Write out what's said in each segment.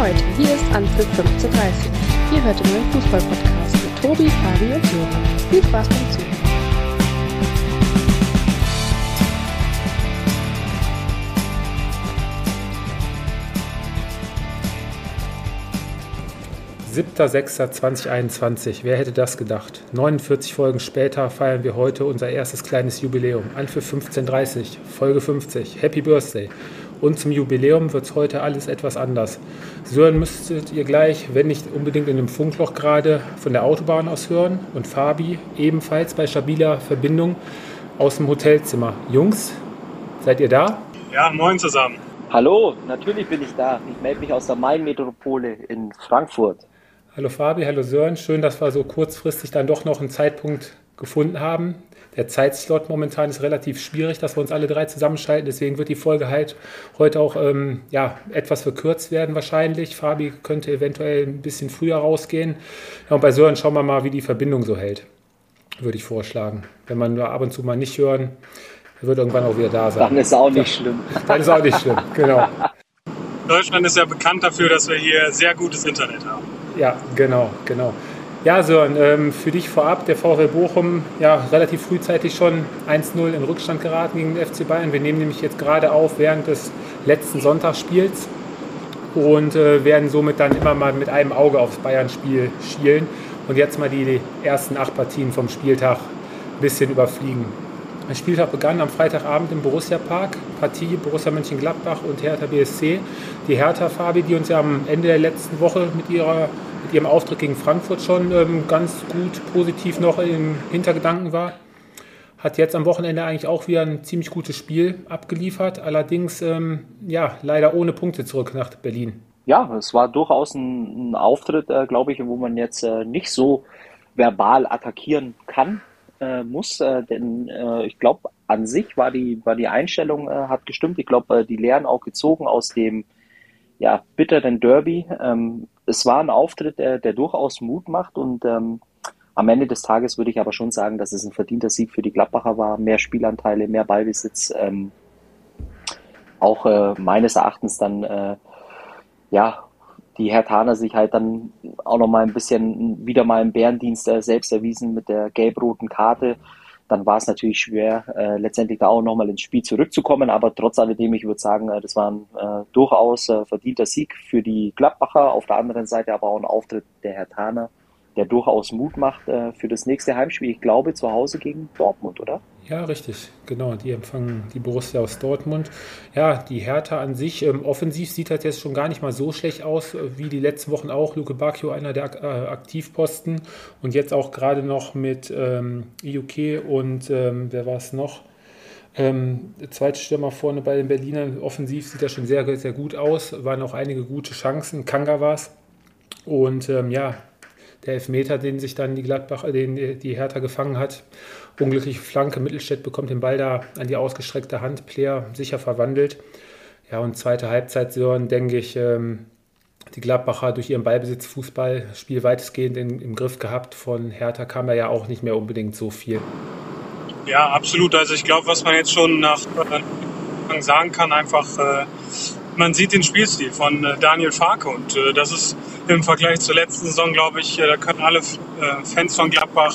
Leute, hier ist Anpfiff 1530. Ihr hört den neuen Fußball-Podcast mit Tobi, Fabi und Sören. Viel Spaß beim Zuhören. Siebter, 2021. Wer hätte das gedacht? 49 Folgen später feiern wir heute unser erstes kleines Jubiläum. Anpfiff 1530, Folge 50. Happy Birthday. Und zum Jubiläum wird es heute alles etwas anders. Sören müsstet ihr gleich, wenn nicht unbedingt in einem Funkloch gerade, von der Autobahn aus hören. Und Fabi ebenfalls bei stabiler Verbindung aus dem Hotelzimmer. Jungs, seid ihr da? Ja, moin zusammen. Hallo, natürlich bin ich da. Ich melde mich aus der Main-Metropole in Frankfurt. Hallo Fabi, hallo Sören. Schön, dass wir so kurzfristig dann doch noch einen Zeitpunkt gefunden haben. Der Zeitslot momentan ist relativ schwierig, dass wir uns alle drei zusammenschalten. Deswegen wird die Folge halt heute auch ähm, ja, etwas verkürzt werden wahrscheinlich. Fabi könnte eventuell ein bisschen früher rausgehen. Ja, und bei Sören schauen wir mal, wie die Verbindung so hält. Würde ich vorschlagen. Wenn man nur ab und zu mal nicht hören, wird irgendwann auch wieder da sein. Dann ist auch nicht schlimm. Dann ist auch nicht schlimm, genau. Deutschland ist ja bekannt dafür, dass wir hier sehr gutes Internet haben. Ja, genau, genau. Ja, Sören, ähm, für dich vorab, der VfL Bochum, ja, relativ frühzeitig schon 1-0 in Rückstand geraten gegen den FC Bayern. Wir nehmen nämlich jetzt gerade auf während des letzten Sonntagsspiels und äh, werden somit dann immer mal mit einem Auge aufs Bayern-Spiel schielen und jetzt mal die ersten acht Partien vom Spieltag ein bisschen überfliegen. Der Spieltag begann am Freitagabend im Borussia Park, Partie Borussia Mönchengladbach und Hertha BSC. Die Hertha Fabi, die uns ja am Ende der letzten Woche mit ihrer mit ihrem Auftritt gegen Frankfurt schon ähm, ganz gut positiv noch im Hintergedanken war. Hat jetzt am Wochenende eigentlich auch wieder ein ziemlich gutes Spiel abgeliefert, allerdings ähm, ja, leider ohne Punkte zurück nach Berlin. Ja, es war durchaus ein, ein Auftritt, äh, glaube ich, wo man jetzt äh, nicht so verbal attackieren kann, äh, muss, äh, denn äh, ich glaube, an sich war die, war die Einstellung, äh, hat gestimmt. Ich glaube, die Lehren auch gezogen aus dem ja, bitteren Derby. Ähm, es war ein Auftritt, der, der durchaus Mut macht und ähm, am Ende des Tages würde ich aber schon sagen, dass es ein verdienter Sieg für die Gladbacher war. Mehr Spielanteile, mehr Ballbesitz. Ähm, auch äh, meines Erachtens dann, äh, ja, die Hertaner sich halt dann auch noch mal ein bisschen wieder mal im Bärendienst äh, selbst erwiesen mit der gelb-roten Karte dann war es natürlich schwer, äh, letztendlich da auch nochmal ins Spiel zurückzukommen. Aber trotz alledem, ich würde sagen, äh, das war ein äh, durchaus äh, verdienter Sieg für die Gladbacher. Auf der anderen Seite aber auch ein Auftritt der Herr Taner, der durchaus Mut macht äh, für das nächste Heimspiel. Ich glaube, zu Hause gegen Dortmund, oder? Ja, richtig, genau. Die empfangen die Borussia aus Dortmund. Ja, die Hertha an sich, ähm, offensiv sieht das jetzt schon gar nicht mal so schlecht aus, äh, wie die letzten Wochen auch. Luke Bacchio, einer der äh, Aktivposten. Und jetzt auch gerade noch mit ähm, IUK und ähm, wer war es noch? Ähm, zweite Stürmer vorne bei den Berlinern. Offensiv sieht das schon sehr, sehr gut aus. Waren auch einige gute Chancen. Kanga war es. Und ähm, ja, der Elfmeter, den sich dann die Gladbach, den die Hertha gefangen hat, unglückliche Flanke. Mittelstädt bekommt den Ball da an die ausgestreckte Hand. Player sicher verwandelt. Ja, und zweite Halbzeit, Sören, denke ich, ähm, die Gladbacher durch ihren Ballbesitz Fußballspiel weitestgehend in, im Griff gehabt. Von Hertha kam da ja auch nicht mehr unbedingt so viel. Ja, absolut. Also ich glaube, was man jetzt schon nach äh, sagen kann, einfach, äh, man sieht den Spielstil von äh, Daniel Farke und äh, das ist im Vergleich zur letzten Saison, glaube ich, äh, da können alle äh, Fans von Gladbach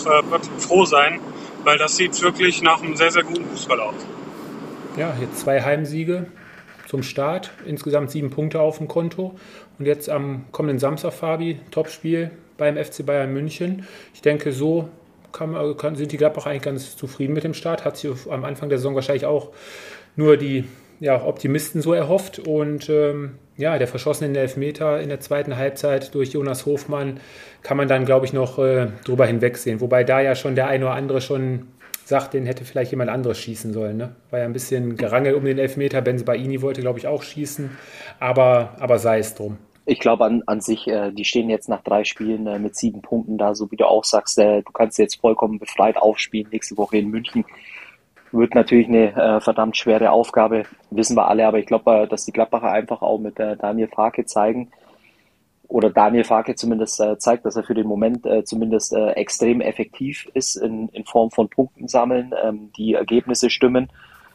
froh sein, weil das sieht wirklich nach einem sehr, sehr guten Fußball aus. Ja, jetzt zwei Heimsiege zum Start, insgesamt sieben Punkte auf dem Konto. Und jetzt am kommenden Samstag, Fabi, Topspiel beim FC Bayern München. Ich denke, so kann, sind die Gladbach eigentlich ganz zufrieden mit dem Start. Hat sie am Anfang der Saison wahrscheinlich auch nur die ja, Optimisten so erhofft. Und ähm, ja, der verschossene Elfmeter in der zweiten Halbzeit durch Jonas Hofmann kann man dann, glaube ich, noch äh, drüber hinwegsehen. Wobei da ja schon der eine oder andere schon sagt, den hätte vielleicht jemand anderes schießen sollen. Ne? War ja ein bisschen gerangelt um den Elfmeter. Benzebaini wollte, glaube ich, auch schießen. Aber, aber sei es drum. Ich glaube an, an sich, äh, die stehen jetzt nach drei Spielen äh, mit sieben Punkten da, so wie du auch sagst, äh, du kannst jetzt vollkommen befreit aufspielen nächste Woche in München wird natürlich eine äh, verdammt schwere Aufgabe, wissen wir alle, aber ich glaube, äh, dass die Gladbacher einfach auch mit äh, Daniel Farke zeigen, oder Daniel Farke zumindest äh, zeigt, dass er für den Moment äh, zumindest extrem effektiv ist in, in Form von Punkten sammeln, ähm, die Ergebnisse stimmen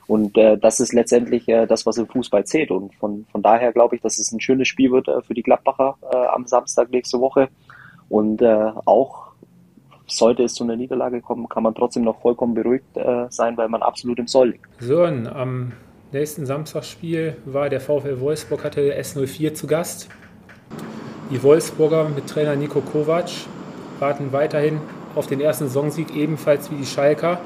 Und das ist letztendlich das, was im Fußball zählt. Und von, von daher glaube ich, dass es ein schönes Spiel wird für die Gladbacher am Samstag nächste Woche. Und auch sollte es zu einer Niederlage kommen, kann man trotzdem noch vollkommen beruhigt äh, sein, weil man absolut im Soll liegt. So, am nächsten Samstagsspiel war der VfL Wolfsburg, hatte S04 zu Gast. Die Wolfsburger mit Trainer Nico Kovac warten weiterhin auf den ersten Saisonsieg, ebenfalls wie die Schalker.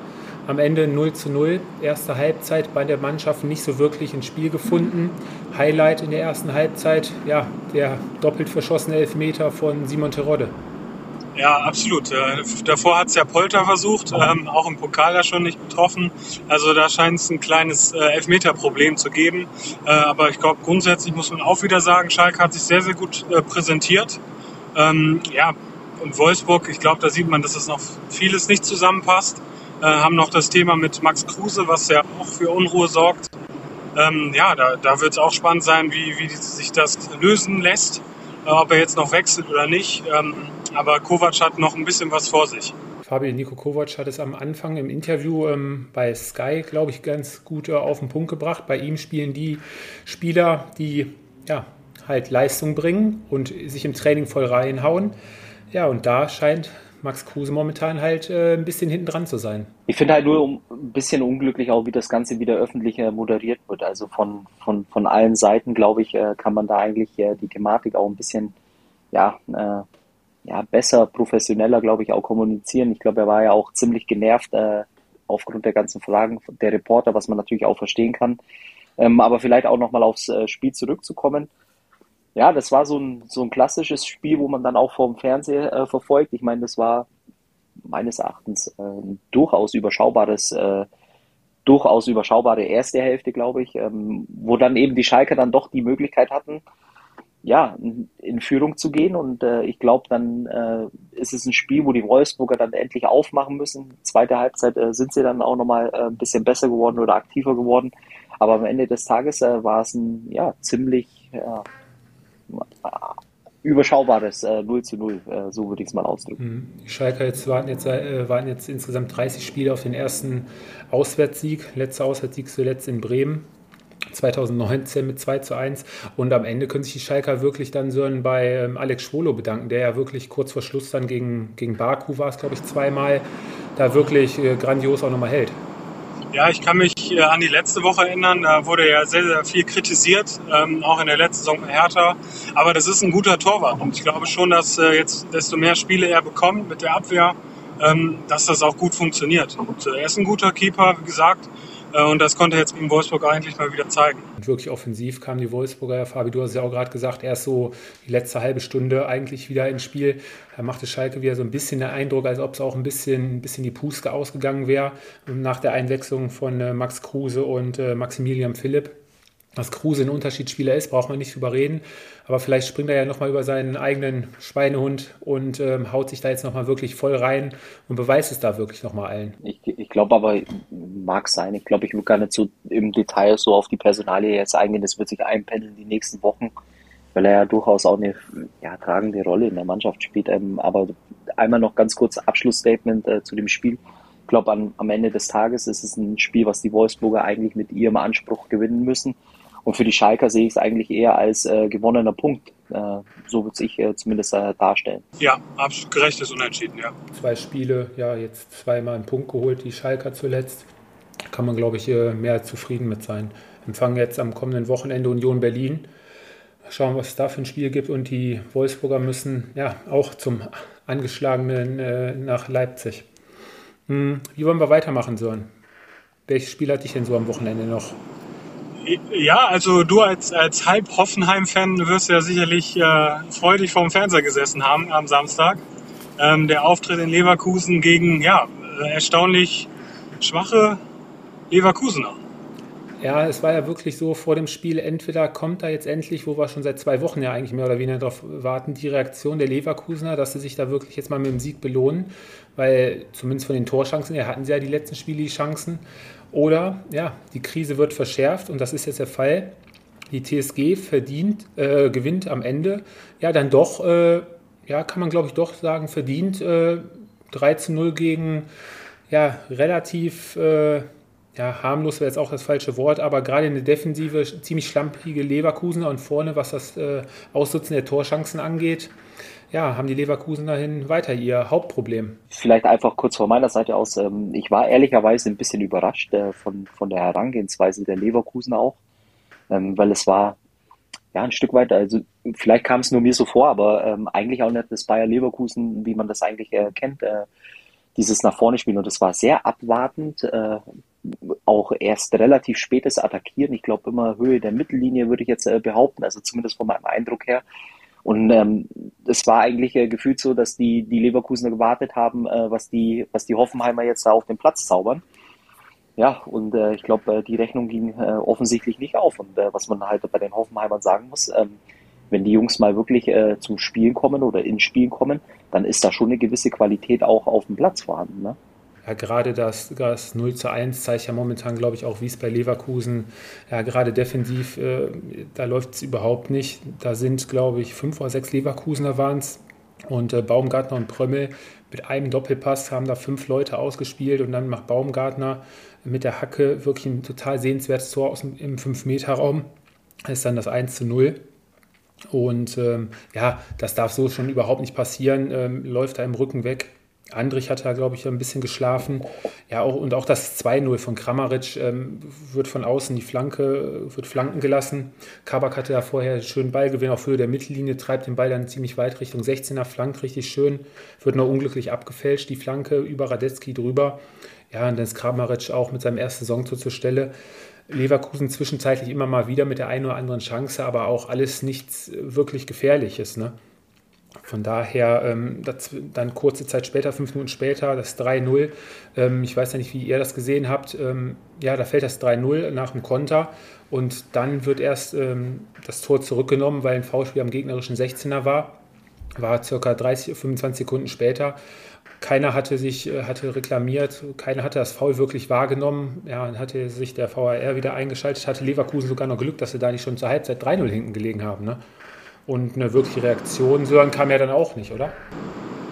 Am Ende 0 zu 0. Erste Halbzeit bei der Mannschaft nicht so wirklich ins Spiel gefunden. Highlight in der ersten Halbzeit, ja, der doppelt verschossene Elfmeter von Simon Terodde. Ja, absolut. Äh, davor hat es ja Polter versucht, ähm, auch im Pokal da schon nicht getroffen. Also da scheint es ein kleines äh, Elfmeterproblem zu geben. Äh, aber ich glaube, grundsätzlich muss man auch wieder sagen, Schalke hat sich sehr, sehr gut äh, präsentiert. Ähm, ja, und Wolfsburg, ich glaube, da sieht man, dass es noch vieles nicht zusammenpasst. Äh, haben noch das Thema mit Max Kruse, was ja auch für Unruhe sorgt. Ähm, ja, da, da wird es auch spannend sein, wie, wie sich das lösen lässt, ob er jetzt noch wechselt oder nicht. Ähm, aber Kovac hat noch ein bisschen was vor sich. Fabian Nico Kovac hat es am Anfang im Interview ähm, bei Sky, glaube ich, ganz gut äh, auf den Punkt gebracht. Bei ihm spielen die Spieler, die ja, halt Leistung bringen und sich im Training voll reinhauen. Ja, und da scheint Max Kruse momentan halt äh, ein bisschen hinten dran zu sein. Ich finde halt nur um, ein bisschen unglücklich auch, wie das Ganze wieder öffentlich äh, moderiert wird. Also von, von, von allen Seiten, glaube ich, äh, kann man da eigentlich äh, die Thematik auch ein bisschen ja, äh, ja, besser, professioneller, glaube ich, auch kommunizieren. Ich glaube, er war ja auch ziemlich genervt äh, aufgrund der ganzen Fragen der Reporter, was man natürlich auch verstehen kann. Ähm, aber vielleicht auch nochmal aufs Spiel zurückzukommen. Ja, das war so ein, so ein klassisches Spiel, wo man dann auch vom Fernseher äh, verfolgt. Ich meine, das war meines Erachtens äh, ein durchaus überschaubares, äh, durchaus überschaubare erste Hälfte, glaube ich, ähm, wo dann eben die Schalker dann doch die Möglichkeit hatten, ja, in Führung zu gehen. Und äh, ich glaube, dann äh, ist es ein Spiel, wo die Wolfsburger dann endlich aufmachen müssen. Zweite Halbzeit äh, sind sie dann auch nochmal äh, ein bisschen besser geworden oder aktiver geworden. Aber am Ende des Tages äh, war es ein ja, ziemlich ja, überschaubares äh, 0 zu 0, äh, so würde ich es mal ausdrücken. Mhm. Die Schalker jetzt waren, jetzt äh, waren jetzt insgesamt 30 Spiele auf den ersten Auswärtssieg. Letzter Auswärtssieg zuletzt in Bremen. 2019 mit 2 zu 1. Und am Ende können sich die Schalker wirklich dann so bei ähm, Alex Schwolo bedanken, der ja wirklich kurz vor Schluss dann gegen, gegen Baku war es, glaube ich, zweimal, da wirklich äh, grandios auch nochmal hält. Ja, ich kann mich äh, an die letzte Woche erinnern. Da wurde ja sehr, sehr viel kritisiert, ähm, auch in der letzten Saison Hertha. Aber das ist ein guter Torwart. Und ich glaube schon, dass äh, jetzt desto mehr Spiele er bekommt mit der Abwehr, ähm, dass das auch gut funktioniert. Und äh, er ist ein guter Keeper, wie gesagt. Äh, und das konnte jetzt gegen Wolfsburg eigentlich mal wieder zeigen. Und wirklich offensiv kamen die Wolfsburger, Fabi, du hast ja auch gerade gesagt, erst so die letzte halbe Stunde eigentlich wieder ins Spiel. Da machte Schalke wieder so ein bisschen den Eindruck, als ob es auch ein bisschen, ein bisschen die Puste ausgegangen wäre nach der Einwechslung von äh, Max Kruse und äh, Maximilian Philipp. Dass Kruse ein Unterschiedsspieler ist, braucht man nicht drüber reden. Aber vielleicht springt er ja nochmal über seinen eigenen Schweinehund und ähm, haut sich da jetzt nochmal wirklich voll rein und beweist es da wirklich nochmal allen. Ich, ich glaube aber, mag sein. Ich glaube, ich will gar nicht so im Detail so auf die Personalie jetzt eingehen. Das wird sich einpendeln die nächsten Wochen, weil er ja durchaus auch eine ja, tragende Rolle in der Mannschaft spielt. Ähm, aber einmal noch ganz kurz Abschlussstatement äh, zu dem Spiel. Ich glaube, am Ende des Tages ist es ein Spiel, was die Wolfsburger eigentlich mit ihrem Anspruch gewinnen müssen. Und für die Schalker sehe ich es eigentlich eher als äh, gewonnener Punkt. Äh, so wird sich äh, zumindest äh, darstellen. Ja, absolut gerechtes Unentschieden, ja. Zwei Spiele, ja, jetzt zweimal einen Punkt geholt, die Schalker zuletzt. Kann man, glaube ich, äh, mehr zufrieden mit sein. Empfangen jetzt am kommenden Wochenende Union Berlin. Schauen, was es da für ein Spiel gibt. Und die Wolfsburger müssen ja auch zum angeschlagenen äh, nach Leipzig. Hm, wie wollen wir weitermachen, Sören? Welches Spiel hatte ich denn so am Wochenende noch? Ja, also du als, als Halb-Hoffenheim-Fan wirst ja sicherlich äh, freudig vorm Fernseher gesessen haben am Samstag. Ähm, der Auftritt in Leverkusen gegen, ja, äh, erstaunlich schwache Leverkusener. Ja, es war ja wirklich so vor dem Spiel, entweder kommt da jetzt endlich, wo wir schon seit zwei Wochen ja eigentlich mehr oder weniger darauf warten, die Reaktion der Leverkusener, dass sie sich da wirklich jetzt mal mit dem Sieg belohnen, weil zumindest von den Torchancen her hatten sie ja die letzten Spiele die Chancen. Oder ja, die Krise wird verschärft und das ist jetzt der Fall. Die TSG verdient, äh, gewinnt am Ende, ja, dann doch, äh, ja, kann man glaube ich doch sagen, verdient äh, 3 zu 0 gegen ja, relativ äh, ja, harmlos wäre jetzt auch das falsche Wort, aber gerade eine Defensive ziemlich schlampige Leverkusener und vorne, was das äh, Aussitzen der Torchancen angeht, ja, haben die Leverkusener hin weiter ihr Hauptproblem. Vielleicht einfach kurz von meiner Seite aus. Ähm, ich war ehrlicherweise ein bisschen überrascht äh, von, von der Herangehensweise der Leverkusener auch, ähm, weil es war ja ein Stück weit, also vielleicht kam es nur mir so vor, aber ähm, eigentlich auch nicht das Bayer Leverkusen, wie man das eigentlich äh, kennt, äh, dieses nach vorne spielen. Und das war sehr abwartend, auch erst relativ spätes Attackieren. Ich glaube immer Höhe der Mittellinie würde ich jetzt behaupten, also zumindest von meinem Eindruck her. Und ähm, es war eigentlich äh, gefühlt so, dass die, die Leverkusener gewartet haben, äh, was, die, was die Hoffenheimer jetzt da auf den Platz zaubern. Ja, und äh, ich glaube, äh, die Rechnung ging äh, offensichtlich nicht auf. Und äh, was man halt bei den Hoffenheimern sagen muss, ähm, wenn die Jungs mal wirklich äh, zum Spielen kommen oder ins Spielen kommen, dann ist da schon eine gewisse Qualität auch auf dem Platz vorhanden. Ne? Ja, gerade das, das 0 zu 1 zeigt ja momentan, glaube ich, auch, wie es bei Leverkusen, ja, gerade defensiv, äh, da läuft es überhaupt nicht. Da sind, glaube ich, fünf oder sechs Leverkusener waren es und äh, Baumgartner und Prömmel mit einem Doppelpass haben da fünf Leute ausgespielt und dann macht Baumgartner mit der Hacke wirklich ein total sehenswertes Tor aus dem, im 5-Meter-Raum. Das ist dann das 1 zu 0. Und ähm, ja, das darf so schon überhaupt nicht passieren. Ähm, läuft da im Rücken weg. Andrich hat da, glaube ich, ein bisschen geschlafen. Ja, auch, und auch das 2-0 von Kramaric ähm, wird von außen die Flanke, wird flanken gelassen. Kabak hatte da vorher einen schönen Ballgewinn auf Höhe der Mittellinie, treibt den Ball dann ziemlich weit Richtung 16er, flankt richtig schön, wird nur unglücklich abgefälscht, die Flanke über Radetzky drüber. Ja, und dann ist Kramaric auch mit seinem ersten Saison zur Stelle. Leverkusen zwischenzeitlich immer mal wieder mit der einen oder anderen Chance, aber auch alles nichts wirklich Gefährliches. Ne? Von daher, ähm, das, dann kurze Zeit später, fünf Minuten später, das 3-0. Ähm, ich weiß ja nicht, wie ihr das gesehen habt. Ähm, ja, da fällt das 3-0 nach dem Konter und dann wird erst ähm, das Tor zurückgenommen, weil ein Foulspiel am gegnerischen 16er war. War circa 30, 25 Sekunden später. Keiner hatte sich äh, hatte reklamiert, keiner hatte das Foul wirklich wahrgenommen. Ja, dann hatte sich der VAR wieder eingeschaltet, hatte Leverkusen sogar noch Glück, dass sie da nicht schon zur Halbzeit 3-0 hinten gelegen haben. Ne? Und eine wirkliche Reaktion, Sören, kam ja dann auch nicht, oder?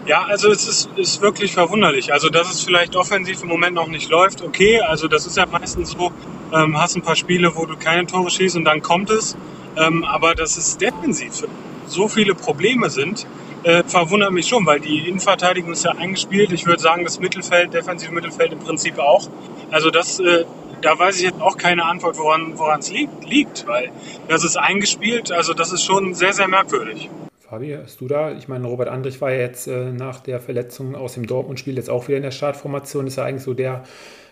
Ja, also es ist, ist wirklich verwunderlich. Also, dass es vielleicht offensiv im Moment noch nicht läuft, okay. Also, das ist ja meistens so, ähm, hast ein paar Spiele, wo du keine Tore schießt und dann kommt es. Ähm, aber dass es defensiv so viele Probleme sind, äh, verwundert mich schon, weil die Innenverteidigung ist ja eingespielt. Ich würde sagen, das Mittelfeld, defensive Mittelfeld im Prinzip auch. Also, das äh, da weiß ich jetzt auch keine Antwort, woran es liegt, liegt, weil das ist eingespielt. Also das ist schon sehr, sehr merkwürdig. Fabi, hast du da? Ich meine, Robert Andrich war ja jetzt äh, nach der Verletzung aus dem Dortmund-Spiel jetzt auch wieder in der Startformation. Ist ja eigentlich so der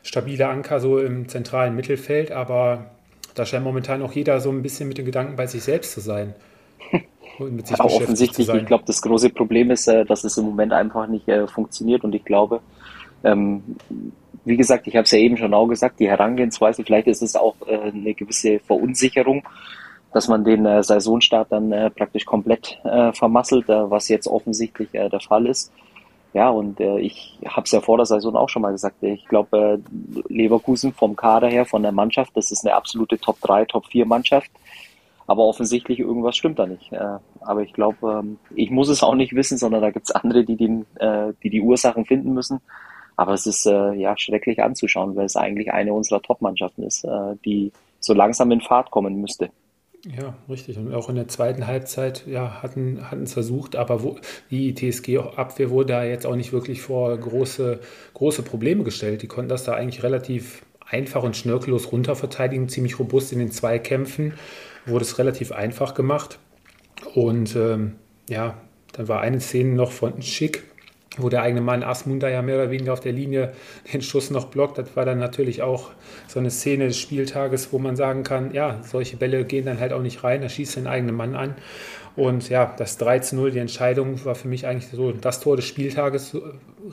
stabile Anker so im zentralen Mittelfeld, aber da scheint momentan auch jeder so ein bisschen mit den Gedanken bei sich selbst zu sein. Und mit sich ja, offensichtlich, ich glaube, das große Problem ist, äh, dass es im Moment einfach nicht äh, funktioniert und ich glaube, ähm, wie gesagt, ich habe es ja eben schon auch gesagt, die Herangehensweise, vielleicht ist es auch äh, eine gewisse Verunsicherung, dass man den äh, Saisonstart dann äh, praktisch komplett äh, vermasselt, äh, was jetzt offensichtlich äh, der Fall ist. Ja, und ich habe es ja vor der Saison auch schon mal gesagt. Ich glaube, Leverkusen vom Kader her, von der Mannschaft, das ist eine absolute Top 3, Top 4 Mannschaft. Aber offensichtlich irgendwas stimmt da nicht. Aber ich glaube, ähm, ich muss es auch nicht wissen, sondern da gibt es andere, die, den, die die Ursachen finden müssen. Aber es ist äh, ja schrecklich anzuschauen, weil es eigentlich eine unserer Top-Mannschaften ist, äh, die so langsam in Fahrt kommen müsste. Ja, richtig. Und auch in der zweiten Halbzeit ja, hatten es versucht, aber wo, die TSG-Abwehr wurde da jetzt auch nicht wirklich vor große, große Probleme gestellt. Die konnten das da eigentlich relativ einfach und schnörkellos runterverteidigen, ziemlich robust in den Zweikämpfen. Wurde es relativ einfach gemacht. Und ähm, ja, dann war eine Szene noch von Schick, wo der eigene Mann Asmunda ja mehr oder weniger auf der Linie den Schuss noch blockt. Das war dann natürlich auch so eine Szene des Spieltages, wo man sagen kann, ja, solche Bälle gehen dann halt auch nicht rein, da schießt den eigenen Mann an. Und ja, das 13-0, die Entscheidung war für mich eigentlich so das Tor des Spieltages,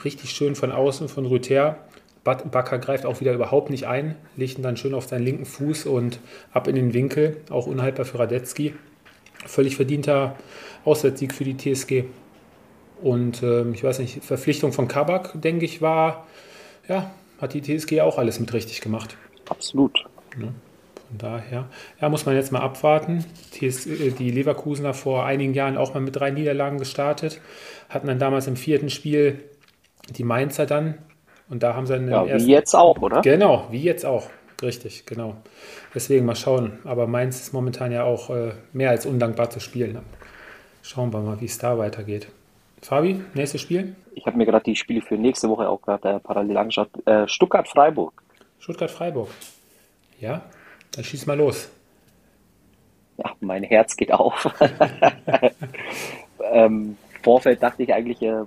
richtig schön von außen von Rüther. Bakker greift auch wieder überhaupt nicht ein, legt ihn dann schön auf seinen linken Fuß und ab in den Winkel, auch unhaltbar für Radetzky. Völlig verdienter Auswärtssieg für die TSG. Und ähm, ich weiß nicht, Verpflichtung von Kabak, denke ich, war, ja, hat die TSG auch alles mit richtig gemacht. Absolut. Ja, von daher, ja, muss man jetzt mal abwarten. Äh, die Leverkusener vor einigen Jahren auch mal mit drei Niederlagen gestartet, hatten dann damals im vierten Spiel die Mainzer dann Und da haben sie einen ja, ersten, wie jetzt auch, oder? Genau, wie jetzt auch. Richtig, genau. Deswegen mal schauen. Aber Mainz ist momentan ja auch äh, mehr als undankbar zu spielen. Schauen wir mal, wie es da weitergeht. Fabi, nächstes Spiel? Ich habe mir gerade die Spiele für nächste Woche auch gerade äh, parallel angeschaut. Äh, Stuttgart-Freiburg. Stuttgart-Freiburg. Ja, dann schieß mal los. Ja, mein Herz geht auf. ähm, Vorfeld dachte ich eigentlich äh,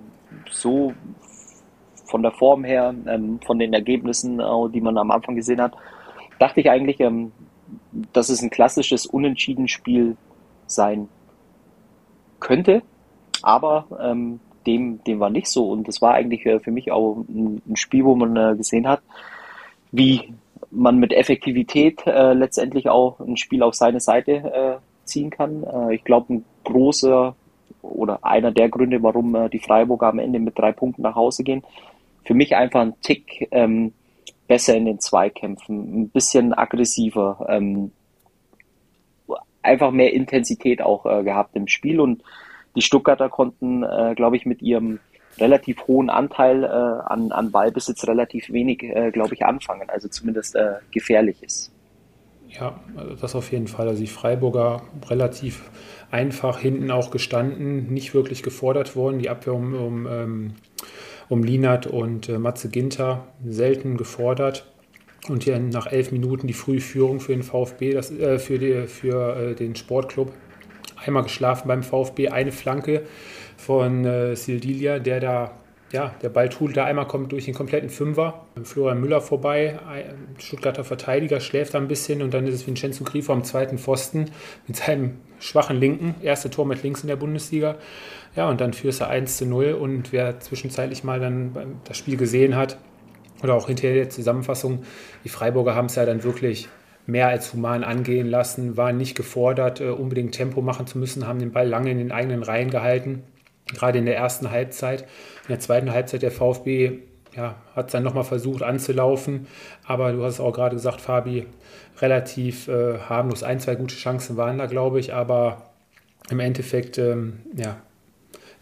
so von der Form her, ähm, von den Ergebnissen, äh, die man am Anfang gesehen hat, dachte ich eigentlich, ähm, dass es ein klassisches Unentschieden-Spiel sein könnte. Aber ähm, dem, dem war nicht so. Und das war eigentlich äh, für mich auch ein, ein Spiel, wo man äh, gesehen hat, wie man mit Effektivität äh, letztendlich auch ein Spiel auf seine Seite äh, ziehen kann. Äh, ich glaube, ein großer oder einer der Gründe, warum äh, die Freiburger am Ende mit drei Punkten nach Hause gehen, für mich einfach ein Tick ähm, besser in den Zweikämpfen, ein bisschen aggressiver, ähm, einfach mehr Intensität auch gehabt im Spiel und die Stuttgarter konnten, äh, glaube ich, mit ihrem relativ hohen Anteil äh, an, an Ballbesitz relativ wenig, äh, glaube ich, anfangen, also zumindest äh, gefährlich ist. Ja, das auf jeden Fall. Also die Freiburger relativ einfach hinten auch gestanden, nicht wirklich gefordert worden. Die Abwehr um, um, ähm, um Linat und äh, Matze Ginter selten gefordert. Und hier nach elf Minuten die Frühführung für den VfB, das, äh, für, die, für äh, den Sportclub. Einmal geschlafen beim VfB, eine Flanke von äh, Sildilia, der da, ja, der Ball da einmal kommt durch den kompletten Fünfer. Florian Müller vorbei, ein Stuttgarter Verteidiger schläft da ein bisschen und dann ist es Vincenzo Grifo am zweiten Pfosten mit seinem schwachen Linken, erste Tor mit links in der Bundesliga. Ja, und dann führst du 1 zu 0 und wer zwischenzeitlich mal dann das Spiel gesehen hat oder auch hinterher der Zusammenfassung, die Freiburger haben es ja dann wirklich mehr als human angehen lassen, waren nicht gefordert, äh, unbedingt Tempo machen zu müssen, haben den Ball lange in den eigenen Reihen gehalten gerade in der ersten Halbzeit. In der zweiten Halbzeit der VfB ja, hat es dann nochmal versucht anzulaufen, aber du hast es auch gerade gesagt, Fabi, relativ äh, harmlos. Ein, zwei gute Chancen waren da, glaube ich, aber im Endeffekt ähm, ja,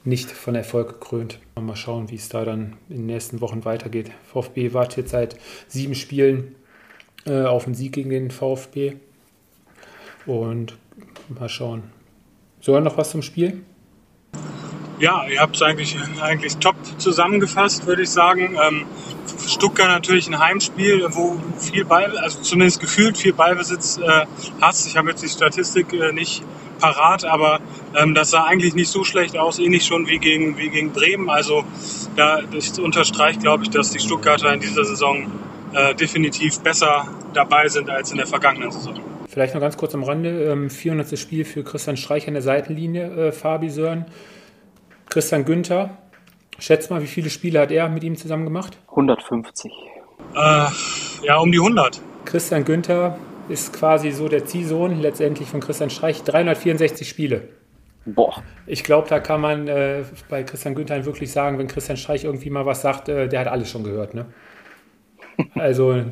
nicht von Erfolg gekrönt. Mal schauen, wie es da dann in den nächsten Wochen weitergeht. VfB wartet jetzt seit sieben Spielen äh, auf einen Sieg gegen den VfB und mal schauen. So, noch was zum Spiel? Ja, ihr habt es eigentlich, eigentlich top zusammengefasst, würde ich sagen. Ähm, Stuttgart natürlich ein Heimspiel, wo viel Ball, also zumindest gefühlt viel Ballbesitz äh, hast. Ich habe jetzt die Statistik äh, nicht parat, aber ähm, das sah eigentlich nicht so schlecht aus, ähnlich schon wie gegen, wie gegen Bremen. Also da das unterstreicht, glaube ich, dass die Stuttgarter in dieser Saison äh, definitiv besser dabei sind als in der vergangenen Saison. Vielleicht noch ganz kurz am Rande, ähm, 400. Spiel für Christian Streich an der Seitenlinie, äh, Fabi Sören. Christian Günther, schätz mal, wie viele Spiele hat er mit ihm zusammen gemacht? 150. Äh, ja, um die 100. Christian Günther ist quasi so der Ziehsohn letztendlich von Christian Streich. 364 Spiele. Boah. Ich glaube, da kann man äh, bei Christian Günther wirklich sagen, wenn Christian Streich irgendwie mal was sagt, äh, der hat alles schon gehört. Ne? Also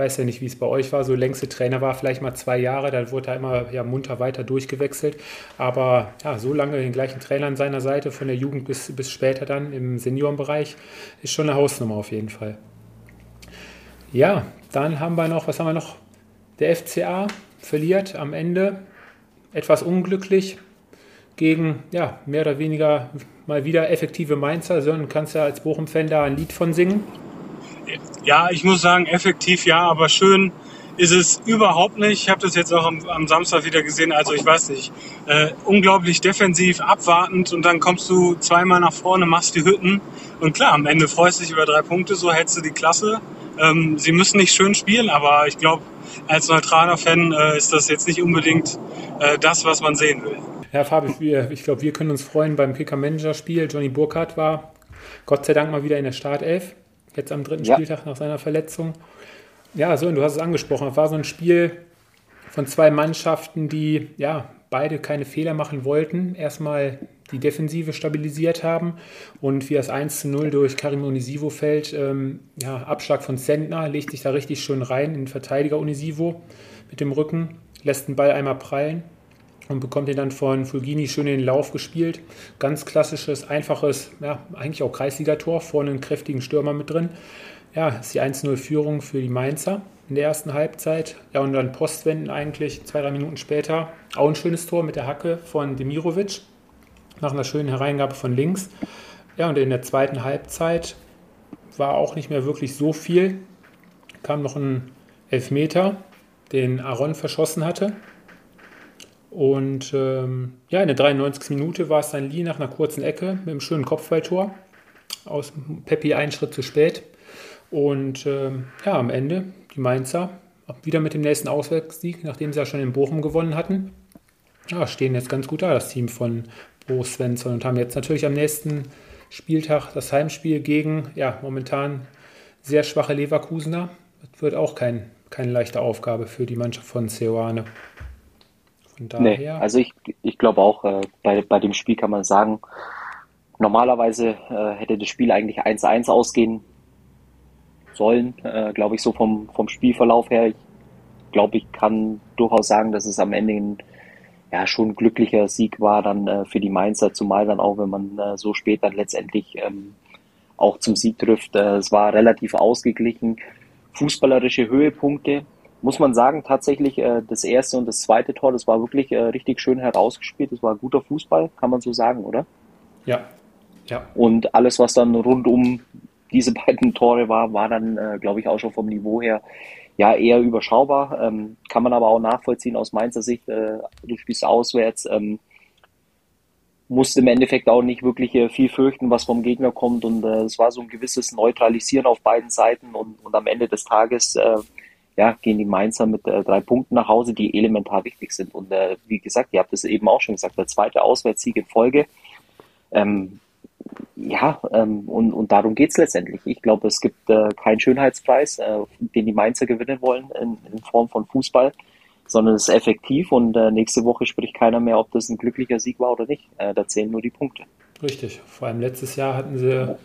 weiß ja nicht, wie es bei euch war, so längste Trainer war vielleicht mal zwei Jahre, dann wurde er immer ja, munter weiter durchgewechselt. Aber ja, so lange den gleichen Trainer an seiner Seite, von der Jugend bis, bis später dann im Seniorenbereich, ist schon eine Hausnummer auf jeden Fall. Ja, dann haben wir noch, was haben wir noch? Der FCA verliert am Ende etwas unglücklich gegen, ja, mehr oder weniger mal wieder effektive Mainzer. Sören, kannst ja als Bochum-Fan da ein Lied von singen. Ja, ich muss sagen, effektiv ja, aber schön ist es überhaupt nicht. Ich habe das jetzt auch am, am, Samstag wieder gesehen. Also ich weiß nicht, äh, unglaublich defensiv, abwartend und dann kommst du zweimal nach vorne, machst die Hütten und klar, am Ende freust du dich über drei Punkte, so hältst du die Klasse. Ähm, sie müssen nicht schön spielen, aber ich glaube, als neutraler Fan äh, ist das jetzt nicht unbedingt äh, das, was man sehen will. Ja, Fabi, ich glaube, wir können uns freuen beim Kicker-Manager-Spiel. Johnny Burkhardt war Gott sei Dank mal wieder in der Startelf jetzt am dritten ja. Spieltag nach seiner Verletzung. Ja, so, und du hast es angesprochen, es war so ein Spiel von zwei Mannschaften, die ja beide keine Fehler machen wollten. Erstmal die Defensive stabilisiert haben und wie das 1 zu 0 durch Karim Unisivo fällt, ähm, ja, Abschlag von Sentner, legt sich da richtig schön rein in den Verteidiger Unisivo mit dem Rücken, lässt den Ball einmal prallen und bekommt ihn dann von Fulgini schön in den Lauf gespielt. Ganz klassisches, einfaches, ja, eigentlich auch Kreisligator, vorne einen kräftigen Stürmer mit drin. Ja, ist die 1-0-Führung für die Mainzer in der ersten Halbzeit. Ja, und dann Postwenden eigentlich, zwei, drei Minuten später. Auch ein schönes Tor mit der Hacke von Demirovic nach einer schönen Hereingabe von links. Ja, und in der zweiten Halbzeit war auch nicht mehr wirklich so viel. Kam noch ein Elfmeter, den Aaron verschossen hatte. Und ähm, ja, in der 93. Minute war es dann Lee nach einer kurzen Ecke mit einem schönen Kopfballtor. Aus Peppi einen Schritt zu spät. Und ähm, ja, am Ende die Mainzer wieder mit dem nächsten Auswärtssieg, nachdem sie ja schon in Bochum gewonnen hatten. Ja, stehen jetzt ganz gut da, das Team von Bo Svensson, und haben jetzt natürlich am nächsten Spieltag das Heimspiel gegen, ja, momentan sehr schwache Leverkusener. Das wird auch kein, keine leichte Aufgabe für die Mannschaft von Ceoane. Von daher. Nee, also ich, ich glaube auch, äh, bei, bei dem Spiel kann man sagen, normalerweise äh, hätte das Spiel eigentlich 1-1 ausgehen sollen, äh, glaube ich, so vom, vom Spielverlauf her. Ich glaube, ich kann durchaus sagen, dass es am Ende ein ja, schon ein glücklicher Sieg war dann äh, für die Mainzer, zumal dann auch, wenn man äh, so spät dann letztendlich ähm, auch zum Sieg trifft. Äh, es war relativ ausgeglichen. Fußballerische Höhepunkte, muss man sagen, tatsächlich äh, das erste und das zweite Tor, das war wirklich äh, richtig schön herausgespielt. Das war guter Fußball, kann man so sagen, oder? Ja. ja. Und alles, was dann rund um diese beiden Tore war, war dann, äh, glaube ich, auch schon vom Niveau her ja eher überschaubar. Ähm, kann man aber auch nachvollziehen aus Mainzer Sicht. Äh, du spielst auswärts, ähm, musst im Endeffekt auch nicht wirklich äh, viel fürchten, was vom Gegner kommt. Und äh, es war so ein gewisses Neutralisieren auf beiden Seiten. Und, und am Ende des Tages äh, ja, gehen die Mainzer mit äh, drei Punkten nach Hause, die elementar wichtig sind. Und äh, wie gesagt, ihr habt es eben auch schon gesagt, der zweite Auswärtssieg in Folge. Ähm, ja, ähm, und, und darum geht's letztendlich. Ich glaube, es gibt äh, keinen Schönheitspreis, äh, den die Mainzer gewinnen wollen in, in Form von Fußball, sondern es ist effektiv und äh, nächste Woche spricht keiner mehr, ob das ein glücklicher Sieg war oder nicht. Äh, da zählen nur die Punkte. Richtig. Vor allem letztes Jahr hatten sie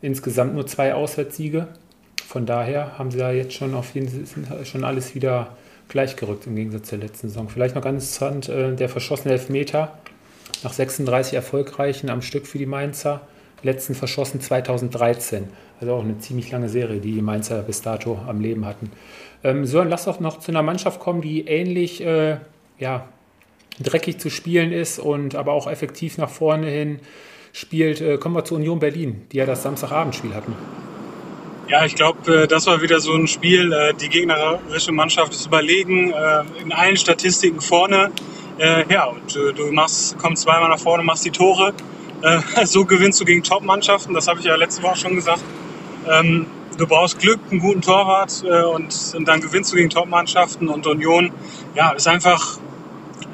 insgesamt nur zwei Auswärtssiege. Von daher haben sie da jetzt schon auf jeden schon alles wieder gleichgerückt im Gegensatz zur letzten Saison. Vielleicht noch ganz interessant, äh, der verschossene Elfmeter nach 36 erfolgreichen am Stück für die Mainzer, letzten verschossen 2013. Also auch eine ziemlich lange Serie, die die Mainzer bis dato am Leben hatten. Ähm, Sören, lass doch noch zu einer Mannschaft kommen, die ähnlich äh, ja, dreckig zu spielen ist und aber auch effektiv nach vorne hin spielt. Äh, kommen wir zu Union Berlin, die ja das Samstagabendspiel hatten. Ja, ich glaube, äh, das war wieder so ein Spiel. Äh, die gegnerische Mannschaft ist überlegen, äh, in allen Statistiken vorne. Ja, und du machst, kommst zweimal nach vorne, machst die Tore. So gewinnst du gegen Top-Mannschaften, das habe ich ja letzte Woche schon gesagt. Ähm, du brauchst Glück, einen guten Torwart und, dann gewinnst du gegen Top-Mannschaften und Union, ja, ist einfach,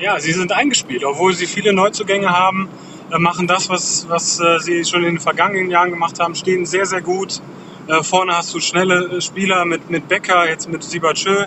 ja, sie sind eingespielt, obwohl sie viele Neuzugänge haben, machen das, was, was sie schon in den vergangenen Jahren gemacht haben, stehen sehr, sehr gut. Vorne hast du schnelle Spieler mit, mit Becker, jetzt mit Sibachö,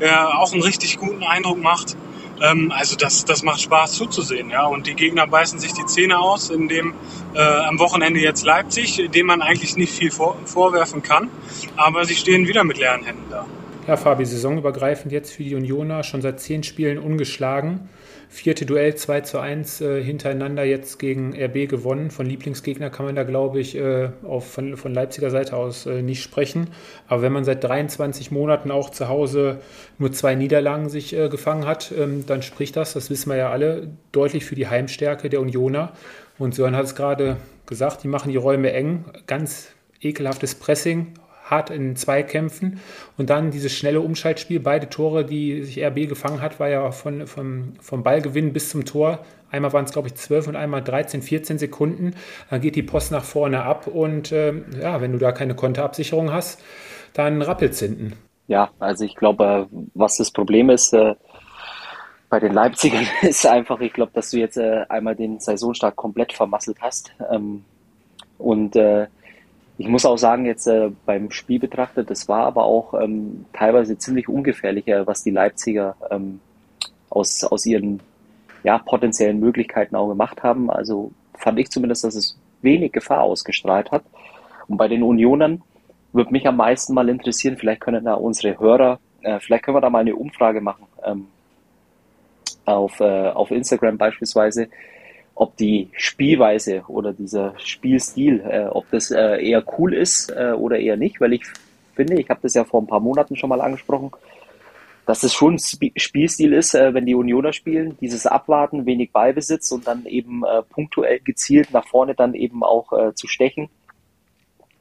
der auch einen richtig guten Eindruck macht. Ähm, also das, das macht Spaß zuzusehen, ja. Und die Gegner beißen sich die Zähne aus, indem äh, am Wochenende jetzt Leipzig, dem man eigentlich nicht viel vor, vorwerfen kann, aber sie stehen wieder mit leeren Händen da. Ja, Fabi, saisonübergreifend jetzt für die Unioner schon seit zehn Spielen ungeschlagen. Vierte Duell 2 zu 1 äh, hintereinander jetzt gegen RB gewonnen. Von Lieblingsgegner kann man da, glaube ich, äh, auf, von, von Leipziger Seite aus äh, nicht sprechen. Aber wenn man seit 23 Monaten auch zu Hause nur zwei Niederlagen sich äh, gefangen hat, ähm, dann spricht das, das wissen wir ja alle, deutlich für die Heimstärke der Unioner. Und Sören hat es gerade gesagt, die machen die Räume eng. Ganz ekelhaftes Pressing, hart in Zweikämpfen und dann dieses schnelle Umschaltspiel. Beide Tore, die sich RB gefangen hat, war ja von, vom, vom Ballgewinn bis zum Tor. Einmal waren es, glaube ich, 12 und einmal 13, 14 Sekunden. Dann geht die Post nach vorne ab und äh, ja, wenn du da keine Konterabsicherung hast, dann rappelt es hinten. Ja, also ich glaube, was das Problem ist, äh, bei den Leipzigern ist einfach, ich glaube, dass du jetzt äh, einmal den Saisonstart komplett vermasselt hast. Ähm, und äh, ich muss auch sagen, jetzt äh, beim Spiel betrachtet, das war aber auch ähm, teilweise ziemlich ungefährlicher, was die Leipziger ähm, aus, aus ihren ja, potenziellen Möglichkeiten auch gemacht haben. Also fand ich zumindest, dass es wenig Gefahr ausgestrahlt hat. Und bei den Unionern würde mich am meisten mal interessieren, vielleicht können da unsere Hörer, äh, vielleicht können wir da mal eine Umfrage machen. Ähm, auf, äh, auf Instagram beispielsweise, ob die Spielweise oder dieser Spielstil, äh, ob das äh, eher cool ist äh, oder eher nicht, weil ich finde, ich habe das ja vor ein paar Monaten schon mal angesprochen, dass es schon ein Spielstil ist, äh, wenn die Unioner spielen, dieses Abwarten, wenig Ballbesitz und dann eben äh, punktuell gezielt nach vorne dann eben auch äh, zu stechen.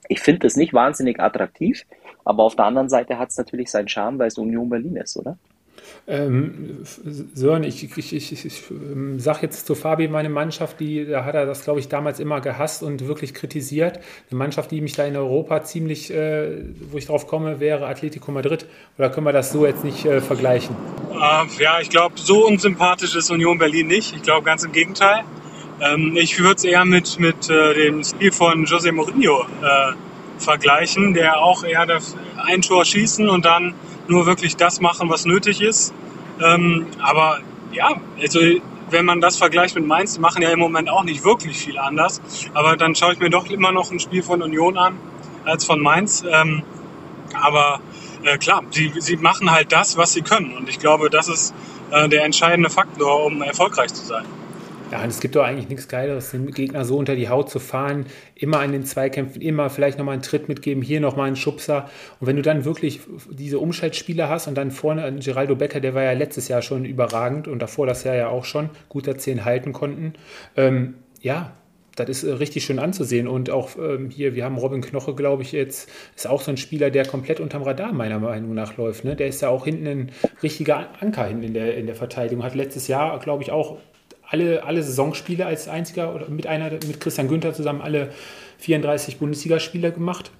Ich finde das nicht wahnsinnig attraktiv, aber auf der anderen Seite hat es natürlich seinen Charme, weil es Union Berlin ist, oder? Ähm, Sören, ich, ich, ich, ich ähm, sage jetzt zu Fabi, meine Mannschaft, die, da hat er das, glaube ich, damals immer gehasst und wirklich kritisiert. Eine Mannschaft, die mich da in Europa ziemlich, äh, wo ich drauf komme, wäre Atletico Madrid. Oder können wir das so jetzt nicht äh, vergleichen? Äh, ja, ich glaube, so unsympathisch ist Union Berlin nicht. Ich glaube, ganz im Gegenteil. Ähm, ich würde es eher mit, mit äh, dem Stil von José Mourinho äh, vergleichen, der auch eher ein Tor schießen und dann nur wirklich das machen, was nötig ist. Ähm, aber ja, also wenn man das vergleicht mit Mainz, die machen ja im Moment auch nicht wirklich viel anders. Aber dann schaue ich mir doch immer noch ein Spiel von Union an als von Mainz. Ähm, aber äh, klar, sie, sie machen halt das, was sie können. Und ich glaube, das ist äh, der entscheidende Faktor, um erfolgreich zu sein. Ja, und es gibt doch eigentlich nichts Geileres, den Gegner so unter die Haut zu fahren, immer in den Zweikämpfen, immer vielleicht nochmal einen Tritt mitgeben, hier nochmal einen Schubser. Und wenn du dann wirklich diese Umschaltspieler hast und dann vorne Geraldo Becker, der war ja letztes Jahr schon überragend und davor das Jahr ja auch schon, guter 10 halten konnten. Ähm, ja, das ist äh, richtig schön anzusehen. Und auch ähm, hier, wir haben Robin Knoche, glaube ich, jetzt, ist auch so ein Spieler, der komplett unterm Radar meiner Meinung nach läuft. Ne? Der ist ja auch hinten ein richtiger Anker hinten in der, in der Verteidigung. Hat letztes Jahr, glaube ich, auch alle, alle Saisonspiele als einziger oder mit einer mit Christian Günther zusammen alle 34 Bundesligaspiele gemacht.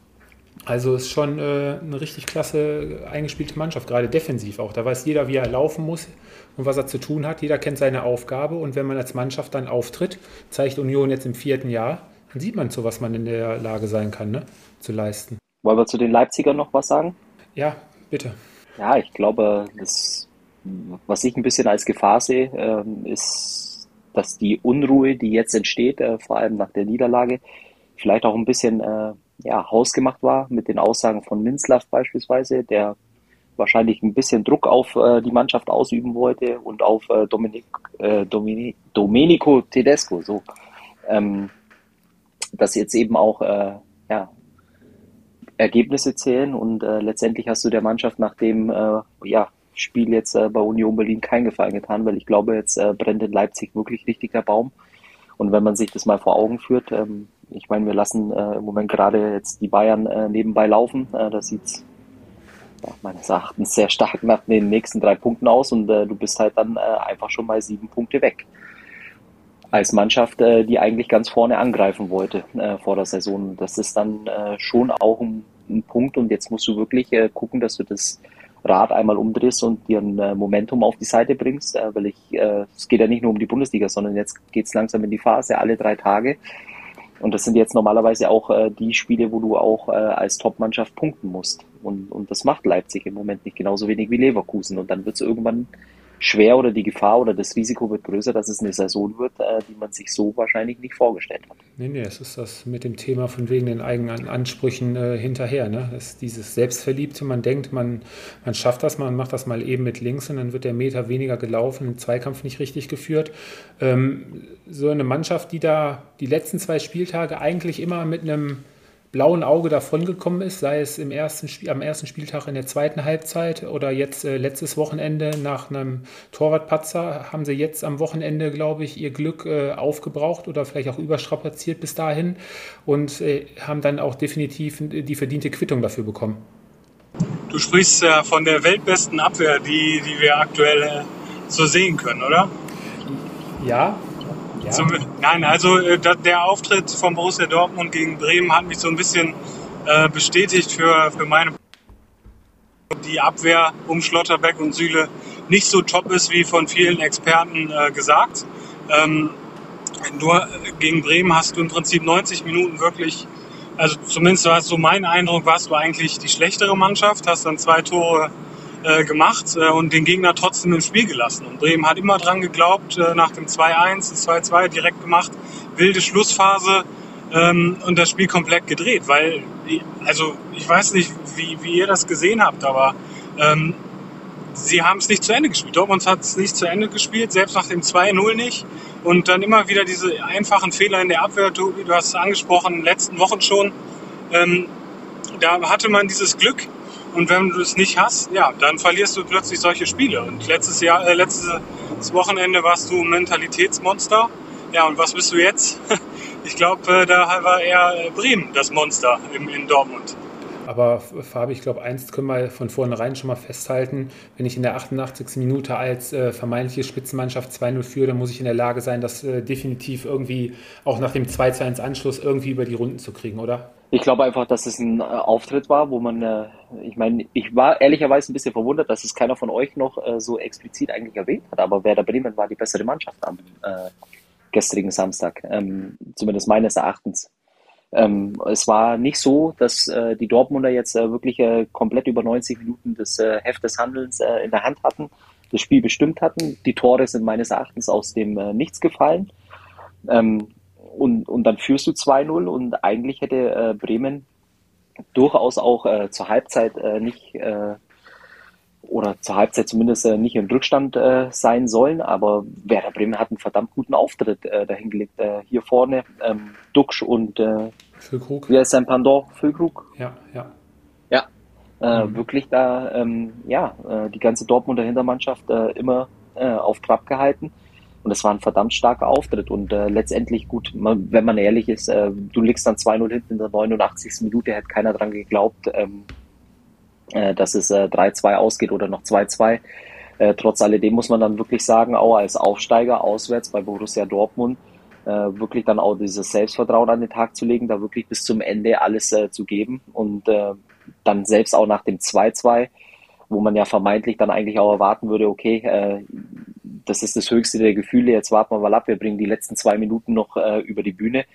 Also ist schon äh, eine richtig klasse eingespielte Mannschaft, gerade defensiv auch. Da weiß jeder, wie er laufen muss und was er zu tun hat. Jeder kennt seine Aufgabe und wenn man als Mannschaft dann auftritt, zeigt Union jetzt im vierten Jahr, dann sieht man zu, was man in der Lage sein kann, ne? zu leisten. Wollen wir zu den Leipzigern noch was sagen? Ja, bitte. Ja, ich glaube, das, was ich ein bisschen als Gefahr sehe, ähm, ist dass die Unruhe, die jetzt entsteht, äh, vor allem nach der Niederlage, vielleicht auch ein bisschen äh, ja, hausgemacht war mit den Aussagen von Minzlaff beispielsweise, der wahrscheinlich ein bisschen Druck auf äh, die Mannschaft ausüben wollte und auf äh, Dominik, äh, Domini, Domenico Tedesco, so, ähm, dass jetzt eben auch äh, ja, Ergebnisse zählen und äh, letztendlich hast du der Mannschaft nach dem äh, ja, Spiel jetzt äh, bei Union Berlin keinen Gefallen getan, weil ich glaube, jetzt äh, brennt in Leipzig wirklich richtig der Baum. Und wenn man sich das mal vor Augen führt, ähm, ich meine, wir lassen äh, im Moment gerade jetzt die Bayern nebenbei laufen. Das sieht ja, meines Erachtens sehr stark nach den nächsten drei Punkten aus und du bist halt dann einfach schon mal sieben Punkte weg. Als Mannschaft, die eigentlich ganz vorne angreifen wollte vor der Saison. Das ist dann schon auch ein, Punkt und jetzt musst du wirklich gucken, dass du das Rad einmal umdrehst und dir ein äh, Momentum auf die Seite bringst, äh, weil ich, äh, es geht ja nicht nur um die Bundesliga, sondern jetzt geht es langsam in die Phase, alle drei Tage. Und das sind jetzt normalerweise auch die Spiele, wo du auch als Top-Mannschaft punkten musst. Und, und das macht Leipzig im Moment nicht genauso wenig wie Leverkusen. Und dann wird es irgendwann schwer oder die Gefahr oder das Risiko wird größer, dass es eine Saison wird, äh, die man sich so wahrscheinlich nicht vorgestellt hat. Nee, nee, es ist das mit dem Thema von wegen den eigenen Ansprüchen äh, hinterher. Ne? Das ist dieses Selbstverliebte, man denkt, man, man schafft das, man macht das mal eben mit links und dann wird der Meter weniger gelaufen, im Zweikampf nicht richtig geführt. Ähm, so eine Mannschaft, die da die letzten zwei Spieltage eigentlich immer mit einem blauen Auge davongekommen ist, sei es im ersten Spiel, am ersten Spieltag in der zweiten Halbzeit oder jetzt äh, letztes Wochenende nach einem Torwartpatzer, haben sie jetzt am Wochenende, glaube ich, ihr Glück äh, aufgebraucht oder vielleicht auch überstrapaziert bis dahin und äh, haben dann auch definitiv die verdiente Quittung dafür bekommen. Du sprichst ja von der weltbesten Abwehr, die, die wir aktuell äh, so sehen können, oder? Ja, ja. Zum, nein, also äh, der Auftritt von Borussia Dortmund gegen Bremen hat mich so ein bisschen äh, bestätigt für, für meine die Abwehr um Schlotterbeck und Süle nicht so top ist, wie von vielen Experten äh, gesagt. Ähm, nur gegen Bremen hast du im Prinzip 90 Minuten wirklich, also zumindest war es so mein Eindruck, warst du eigentlich die schlechtere Mannschaft, hast dann zwei Tore äh, gemacht äh, und den Gegner trotzdem im Spiel gelassen. Und Bremen hat immer dran geglaubt, äh, nach dem 2-1, 2-2 direkt gemacht, wilde Schlussphase ähm, und das Spiel komplett gedreht. Weil, also ich weiß nicht, wie, wie ihr das gesehen habt, aber ähm, sie haben es nicht zu Ende gespielt. Dortmund hat es nicht zu Ende gespielt, selbst nach dem 2-0 nicht. Und dann immer wieder diese einfachen Fehler in der Abwehr, du, du hast es angesprochen, in den letzten Wochen schon. Ähm, da hatte man dieses Glück. Und wenn du es nicht hast, ja, dann verlierst du plötzlich solche Spiele. Und letztes Jahr, äh, letztes Wochenende warst du Mentalitätsmonster. Ja, und was bist du jetzt? Ich glaube, äh, da war eher Bremen das Monster in, in Dortmund. Aber Fabi, ich glaube, eins können wir von vornherein schon mal festhalten. Wenn ich in der 88. Minute als äh, vermeintliche Spitzenmannschaft 2-0 führe, dann muss ich in der Lage sein, das äh, definitiv irgendwie auch nach dem 2-2 Anschluss irgendwie über die Runden zu kriegen, oder? Ich glaube einfach, dass es ein äh, Auftritt war, wo man, äh, ich meine, ich war ehrlicherweise ein bisschen verwundert, dass es keiner von euch noch äh, so explizit eigentlich erwähnt hat. Aber Werder Bremen war die bessere Mannschaft am äh, gestrigen Samstag, ähm, zumindest meines Erachtens. Ähm, es war nicht so, dass äh, die Dortmunder jetzt wirklich komplett über 90 Minuten das Heft des Handelns in der Hand hatten, das Spiel bestimmt hatten. Die Tore sind meines Erachtens aus dem Nichts gefallen. Ähm, und, und dann führst du 2-0 und eigentlich hätte Bremen durchaus auch zur Halbzeit nicht oder zur Halbzeit zumindest äh, nicht im Rückstand äh, sein sollen, aber Werder Bremen hat einen verdammt guten Auftritt äh, dahingelegt. Äh, hier vorne ähm, Duxch und äh, Füllkrug. Wie heißt sein Pendant? Füllkrug? Ja, ja. Ja, äh, mhm. wirklich da, ähm, ja, äh, die ganze Dortmunder Hintermannschaft äh, immer äh, auf Trab gehalten. Und es war ein verdammt starker Auftritt und äh, letztendlich gut, man, wenn man ehrlich ist, äh, du liegst dann 2-0 hinten in der 89. Minute, hätte keiner dran geglaubt, ähm, äh, dass es äh, 3-2 ausgeht oder noch 2-2. Äh, trotz alledem muss man dann wirklich sagen, auch als Aufsteiger auswärts bei Borussia Dortmund, äh, wirklich dann auch dieses Selbstvertrauen an den Tag zu legen, da wirklich bis zum Ende alles äh, zu geben und äh, dann selbst auch nach dem 2-2, wo man ja vermeintlich dann eigentlich auch erwarten würde, okay, äh, das ist das höchste der Gefühle, jetzt warten wir mal ab, wir bringen die letzten zwei Minuten noch äh, über die Bühne.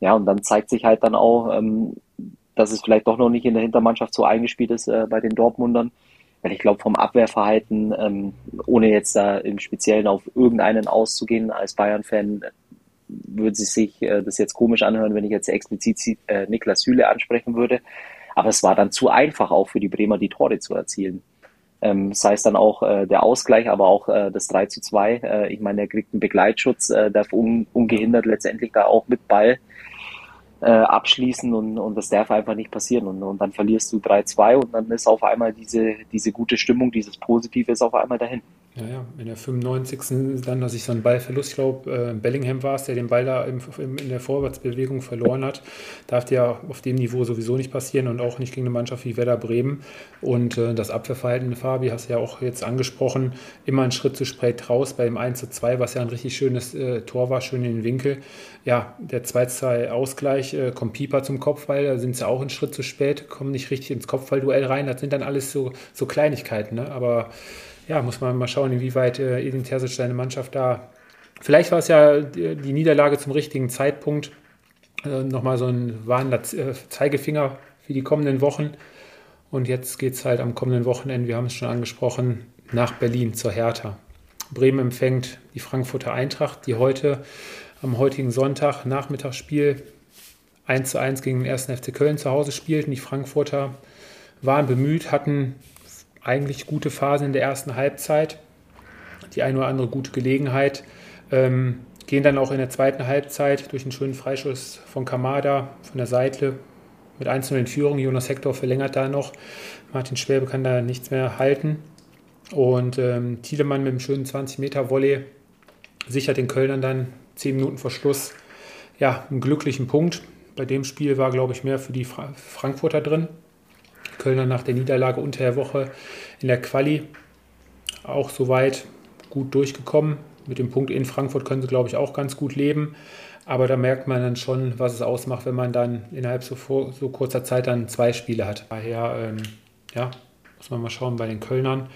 Ja, und dann zeigt sich halt dann auch, ähm, dass es vielleicht doch noch nicht in der Hintermannschaft so eingespielt ist äh, bei den Dortmundern. Weil ich glaube, vom Abwehrverhalten, ähm, ohne jetzt da im Speziellen auf irgendeinen auszugehen, als Bayern-Fan würde sich äh, das jetzt komisch anhören, wenn ich jetzt explizit äh, Niklas Süle ansprechen würde. Aber es war dann zu einfach auch für die Bremer, die Tore zu erzielen. Ähm, sei es dann auch äh, der Ausgleich, aber auch äh, das 3 zu 2. Äh, ich meine, er kriegt einen Begleitschutz, äh, darf un ungehindert letztendlich da auch mit Ball äh, abschließen und, und das darf einfach nicht passieren. Und, und dann verlierst du 3-2 und dann ist auf einmal diese, diese gute Stimmung, dieses Positive ist auf einmal dahin. Ja, ja, in der 95. dann, dass ich so einen Ballverlust, ich glaube, äh, Bellingham war es, der den Ball da im, im, in der Vorwärtsbewegung verloren hat. Darf ja auf dem Niveau sowieso nicht passieren und auch nicht gegen eine Mannschaft wie Werder Bremen. Und äh, das Abwehrverhalten, Fabi, hast du ja auch jetzt angesprochen, immer einen Schritt zu spät raus bei dem 1 zu 2, was ja ein richtig schönes äh, Tor war, schön in den Winkel. Ja, der 2-2-Ausgleich äh, kommt Pieper zum Kopfball, da sind sie auch einen Schritt zu spät, kommen nicht richtig ins Kopfballduell rein. Das sind dann alles so, so Kleinigkeiten, ne? aber ja, muss man mal schauen, inwieweit äh, Edin Terzic seine Mannschaft da. Vielleicht war es ja die, Niederlage zum richtigen Zeitpunkt. Äh, Nochmal so ein warnender äh, Zeigefinger für die kommenden Wochen. Und jetzt geht es halt am kommenden Wochenende, wir haben es schon angesprochen, nach Berlin zur Hertha. Bremen empfängt die Frankfurter Eintracht, die heute am heutigen Sonntag Nachmittagsspiel 1 zu 1 gegen den 1. FC Köln zu Hause spielten. Die Frankfurter waren bemüht, hatten eigentlich gute Phase in der ersten Halbzeit, die eine oder andere gute Gelegenheit. Ähm, gehen dann auch in der zweiten Halbzeit durch einen schönen Freischuss von Kamada von der Seite mit 1 in Führung. Jonas Hector verlängert da noch. Martin Schwäbe kann da nichts mehr halten. Und ähm, Thielemann mit einem schönen 20-Meter-Volley sichert den Kölnern dann 10 Minuten vor Schluss ja, einen glücklichen Punkt. Bei dem Spiel war, glaube ich, mehr für die Fra Frankfurter drin. Kölner nach der Niederlage unter der Woche in der Quali auch soweit gut durchgekommen. Mit dem Punkt in Frankfurt können sie, glaube ich, auch ganz gut leben. Aber da merkt man dann schon, was es ausmacht, wenn man dann innerhalb so, vor, so kurzer Zeit dann zwei Spiele hat. Daher, ähm, ja, muss man mal schauen bei den Kölnern,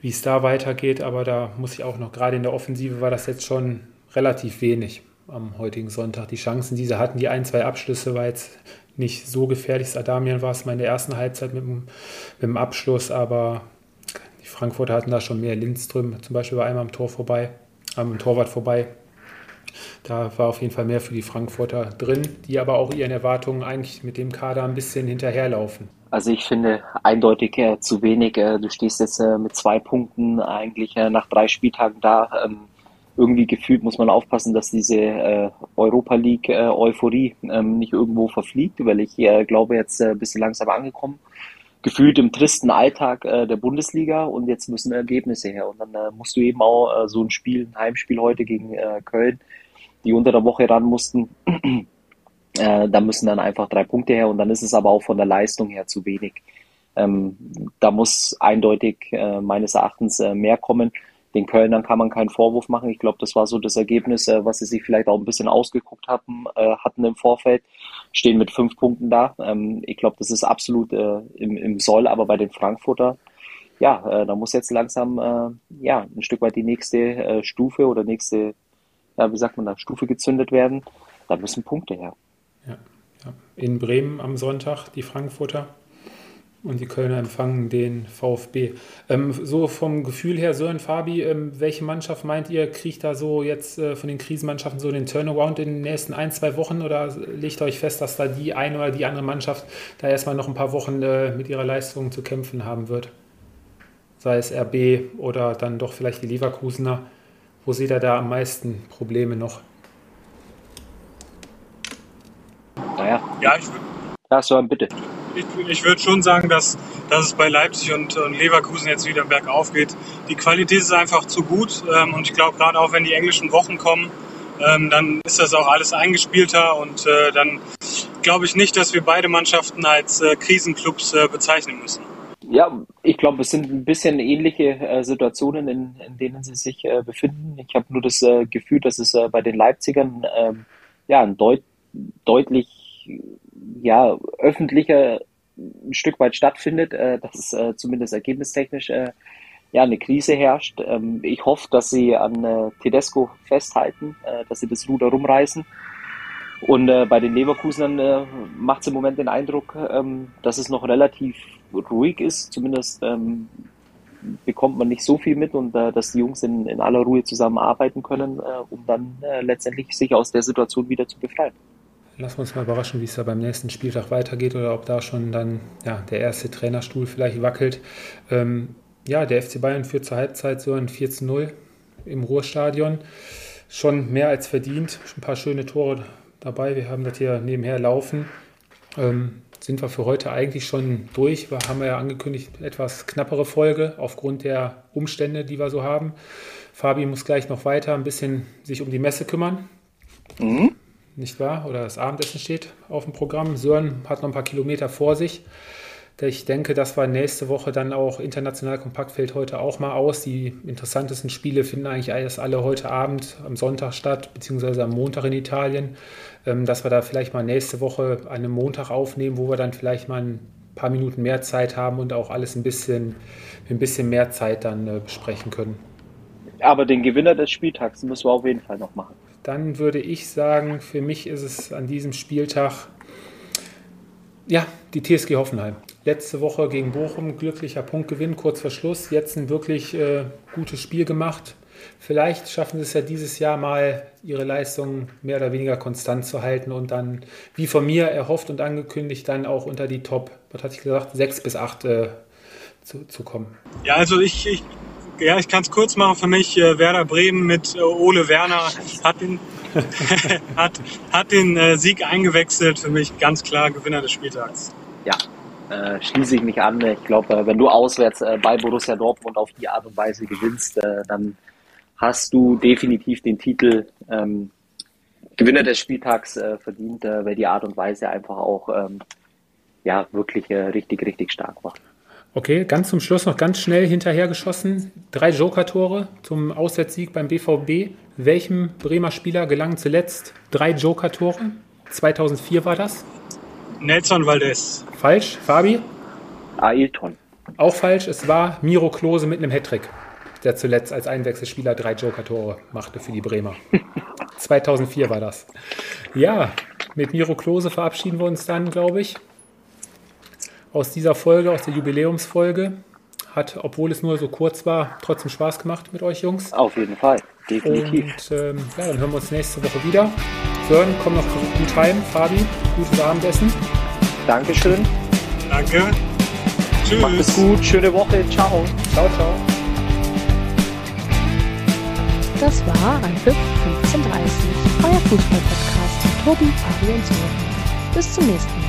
wie es da weitergeht. Aber da muss ich auch noch, gerade in der Offensive war das jetzt schon relativ wenig am heutigen Sonntag. Die Chancen, die sie hatten, die ein, zwei Abschlüsse war jetzt nicht so gefährlich. Adamian war es mal in der ersten Halbzeit mit dem, mit dem Abschluss, aber die Frankfurter hatten da schon mehr. Lindström zum Beispiel war einmal am Tor vorbei, am Torwart vorbei. Da war auf jeden Fall mehr für die Frankfurter drin, die aber auch ihren Erwartungen eigentlich mit dem Kader ein bisschen hinterherlaufen. Also ich finde eindeutig äh, zu wenig. Äh, du stehst jetzt äh, mit zwei Punkten eigentlich äh, nach drei Spieltagen da. Ähm, irgendwie gefühlt muss man aufpassen, dass diese äh, Europa League äh, Euphorie ähm, nicht irgendwo verfliegt, weil ich äh, glaube jetzt äh, ein bisschen langsam angekommen. Gefühlt im tristen Alltag äh, der Bundesliga und jetzt müssen Ergebnisse her. Und dann äh, musst du eben auch äh, so ein Spiel, ein Heimspiel heute gegen äh, Köln, die unter der Woche ran mussten, äh, da müssen dann einfach drei Punkte her und dann ist es aber auch von der Leistung her zu wenig. Ähm, da muss eindeutig äh, meines Erachtens äh, mehr kommen. Den Kölnern kann man keinen Vorwurf machen. Ich glaube, das war so das Ergebnis, äh, was sie sich vielleicht auch ein bisschen ausgeguckt hatten, äh, hatten im Vorfeld. Stehen mit fünf Punkten da. Ähm, ich glaube, das ist absolut äh, im, im Soll, aber bei den Frankfurter, ja, äh, da muss jetzt langsam äh, ja, ein Stück weit die nächste äh, Stufe oder nächste, ja, wie sagt man da, Stufe gezündet werden. Da müssen Punkte her. Ja, ja. In Bremen am Sonntag die Frankfurter und die Kölner empfangen den VfB. Ähm, so vom Gefühl her, Sören Fabi, ähm, welche Mannschaft meint ihr, kriegt da so jetzt äh, von den Krisenmannschaften so den Turnaround in den nächsten ein, zwei Wochen oder legt euch fest, dass da die eine oder die andere Mannschaft da erstmal noch ein paar Wochen äh, mit ihrer Leistung zu kämpfen haben wird? Sei es RB oder dann doch vielleicht die Leverkusener. Wo seht ihr da am meisten Probleme noch? Naja. Ja, ich würde Ja, Sören, bitte. Ich, ich würde schon sagen, dass, dass es bei Leipzig und, und Leverkusen jetzt wieder bergauf geht. Die Qualität ist einfach zu gut ähm, und ich glaube, gerade auch wenn die englischen Wochen kommen, ähm, dann ist das auch alles eingespielter und äh, dann glaube ich nicht, dass wir beide Mannschaften als äh, Krisenclubs äh, bezeichnen müssen. Ja, ich glaube, es sind ein bisschen ähnliche äh, Situationen, in, in denen sie sich äh, befinden. Ich habe nur das äh, Gefühl, dass es äh, bei den Leipzigern ähm, ja ein deut deutlich ja öffentlicher ein Stück weit stattfindet, äh, dass äh, zumindest ergebnistechnisch äh, ja eine Krise herrscht. Ähm, ich hoffe, dass sie an äh, Tedesco festhalten, äh, dass sie das Ruder rumreißen. Und äh, bei den Leverkusenern äh, macht es im Moment den Eindruck, ähm, dass es noch relativ ruhig ist. Zumindest ähm, bekommt man nicht so viel mit und äh, dass die Jungs in, in aller Ruhe zusammenarbeiten können, äh, um dann äh, letztendlich sich aus der Situation wieder zu befreien. Lassen wir uns mal überraschen, wie es da beim nächsten Spieltag weitergeht oder ob da schon dann ja, der erste Trainerstuhl vielleicht wackelt. Ähm, ja, der FC Bayern führt zur Halbzeit so ein 4 zu 0 im Ruhrstadion. Schon mehr als verdient. Ein paar schöne Tore dabei. Wir haben das hier nebenher laufen. Ähm, sind wir für heute eigentlich schon durch. Wir haben ja angekündigt, etwas knappere Folge aufgrund der Umstände, die wir so haben. Fabi muss gleich noch weiter ein bisschen sich um die Messe kümmern. Mhm. Nicht wahr? Oder das Abendessen steht auf dem Programm. Sören hat noch ein paar Kilometer vor sich. Ich denke, dass wir nächste Woche dann auch international kompakt fällt heute auch mal aus. Die interessantesten Spiele finden eigentlich erst alle heute Abend am Sonntag statt, beziehungsweise am Montag in Italien. Ähm, dass wir da vielleicht mal nächste Woche an einem Montag aufnehmen, wo wir dann vielleicht mal ein paar Minuten mehr Zeit haben und auch alles ein bisschen, ein bisschen mehr Zeit dann äh, besprechen können. Aber den Gewinner des Spieltags müssen wir auf jeden Fall noch machen. Dann würde ich sagen, für mich ist es an diesem Spieltag ja, die TSG Hoffenheim. Letzte Woche gegen Bochum, glücklicher Punktgewinn, kurz vor Schluss. Jetzt ein wirklich äh, gutes Spiel gemacht. Vielleicht schaffen sie es ja dieses Jahr mal, ihre Leistung mehr oder weniger konstant zu halten und dann, wie von mir erhofft und angekündigt, dann auch unter die Top, was hatte ich gesagt, sechs bis acht äh, zu, zu kommen. Ja, also ich, ich ja, ich kann es kurz machen für mich. Äh, Werder Bremen mit äh, Ole Werner hat den, hat, hat den äh, Sieg eingewechselt. Für mich ganz klar Gewinner des Spieltags. Ja, äh, schließe ich mich an. Ich glaube, wenn du auswärts äh, bei Borussia Dortmund auf die Art und Weise gewinnst, äh, dann hast du definitiv den Titel ähm, Gewinner des Spieltags verdient, weil die Art und Weise einfach auch ähm, ja wirklich richtig, richtig stark war. Okay, ganz zum Schluss noch ganz schnell hinterhergeschossen. Drei Joker-Tore zum Auswärtssieg beim BVB. Welchem Bremer Spieler gelangen zuletzt drei Joker-Tore? 2004 war das. Nelson Valdez. Falsch. Fabi? Ailton. Auch falsch. Es war Miro Klose mit einem Hattrick, der zuletzt als Einwechselspieler drei Joker-Tore machte für die Bremer. 2004 war das. Ja, mit Miro Klose verabschieden wir uns dann, glaube ich aus dieser Folge, aus der Jubiläumsfolge. Hat, obwohl es nur so kurz war, trotzdem Spaß gemacht mit euch Jungs. Auf jeden Fall. Definitiv. Und ähm, ja, dann hören wir uns nächste Woche wieder. Sören, komm noch gut heim. Fabi, gutes Abendessen. Dankeschön. Danke. Tschüss. Macht es gut. Schöne Woche. Ciao. Ciao, ciao. Das war Anpfiff 1530, euer Fußball-Podcast mit Tobi, Fabi und Sören. Bis zum nächsten Mal.